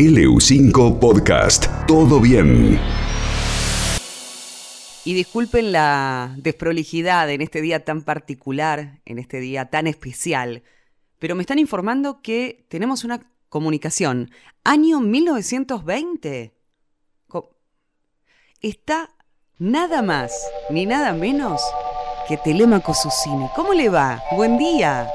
LU5 Podcast. Todo bien. Y disculpen la desprolijidad en este día tan particular, en este día tan especial, pero me están informando que tenemos una comunicación. Año 1920. Está nada más ni nada menos que Telemaco Susini. ¿Cómo le va? Buen día.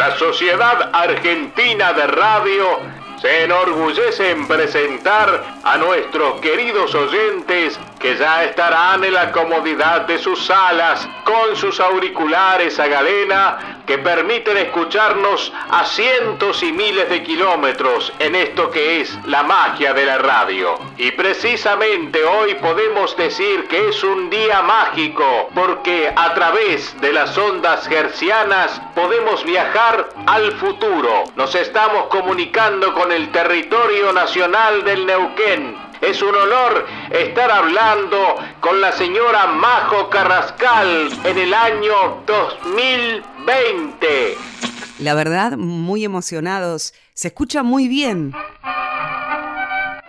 La Sociedad Argentina de Radio se enorgullece en presentar a nuestros queridos oyentes que ya estarán en la comodidad de sus salas con sus auriculares a galena que permiten escucharnos a cientos y miles de kilómetros en esto que es la magia de la radio. Y precisamente hoy podemos decir que es un día mágico porque a través de las ondas hercianas podemos viajar al futuro. Nos estamos comunicando con el territorio nacional del Neuquén es un honor estar hablando con la señora Majo Carrascal en el año 2020. La verdad, muy emocionados. Se escucha muy bien.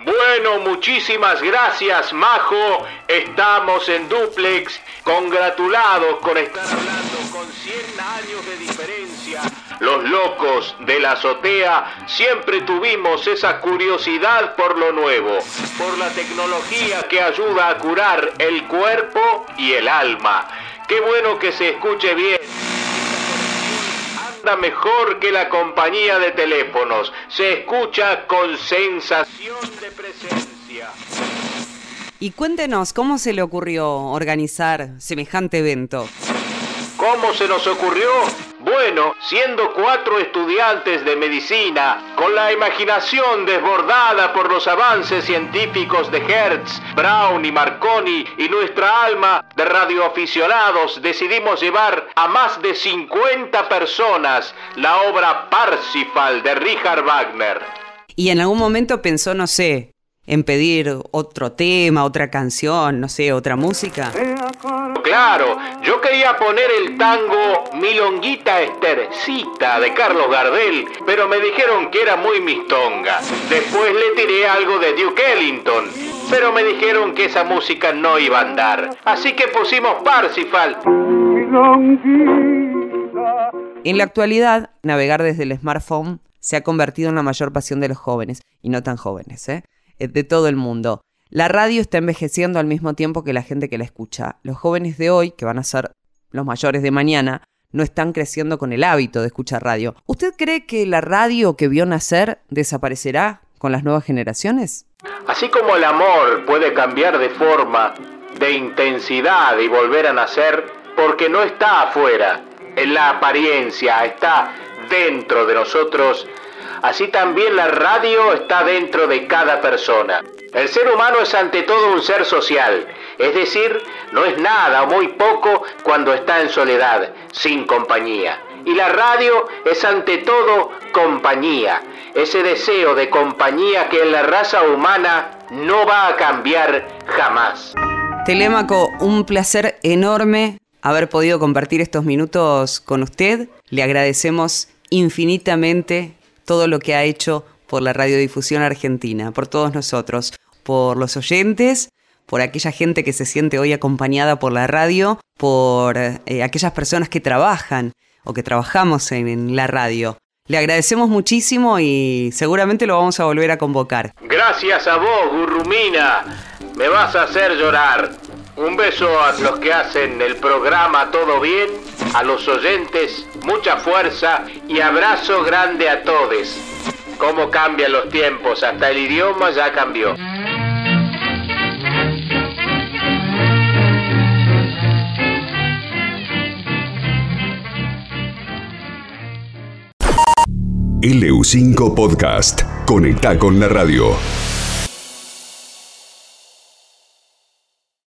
Bueno, muchísimas gracias, Majo. Estamos en duplex, congratulados con estar hablando con 100 años de diferencia. Los locos de la azotea siempre tuvimos esa curiosidad por lo nuevo, por la tecnología que ayuda a curar el cuerpo y el alma. Qué bueno que se escuche bien anda mejor que la compañía de teléfonos. Se escucha con sensación de presencia. Y cuéntenos, ¿cómo se le ocurrió organizar semejante evento? ¿Cómo se nos ocurrió? Bueno, siendo cuatro estudiantes de medicina, con la imaginación desbordada por los avances científicos de Hertz, Brown y Marconi y nuestra alma de radioaficionados, decidimos llevar a más de 50 personas la obra Parsifal de Richard Wagner. Y en algún momento pensó, no sé, en pedir otro tema, otra canción, no sé, otra música? Claro, yo quería poner el tango Milonguita Estercita de Carlos Gardel, pero me dijeron que era muy mistonga. Después le tiré algo de Duke Ellington, pero me dijeron que esa música no iba a andar. Así que pusimos Parsifal. En la actualidad, navegar desde el smartphone se ha convertido en la mayor pasión de los jóvenes, y no tan jóvenes, ¿eh? Eh, de todo el mundo. La radio está envejeciendo al mismo tiempo que la gente que la escucha. Los jóvenes de hoy, que van a ser los mayores de mañana, no están creciendo con el hábito de escuchar radio. ¿Usted cree que la radio que vio nacer desaparecerá con las nuevas generaciones? Así como el amor puede cambiar de forma, de intensidad y volver a nacer, porque no está afuera, en la apariencia, está dentro de nosotros, así también la radio está dentro de cada persona. El ser humano es ante todo un ser social, es decir, no es nada o muy poco cuando está en soledad, sin compañía. Y la radio es ante todo compañía, ese deseo de compañía que en la raza humana no va a cambiar jamás. Telémaco, un placer enorme haber podido compartir estos minutos con usted. Le agradecemos infinitamente todo lo que ha hecho por la radiodifusión argentina, por todos nosotros, por los oyentes, por aquella gente que se siente hoy acompañada por la radio, por eh, aquellas personas que trabajan o que trabajamos en, la radio. Le agradecemos muchísimo y seguramente lo vamos a volver a convocar. Gracias a vos, Gurrumina. Me vas a hacer llorar. Un beso a los que hacen el programa Todo Bien, a los oyentes, mucha fuerza y abrazo grande a todos. Cómo cambian los tiempos, hasta el idioma ya cambió. LU5 Podcast. Conecta con la radio.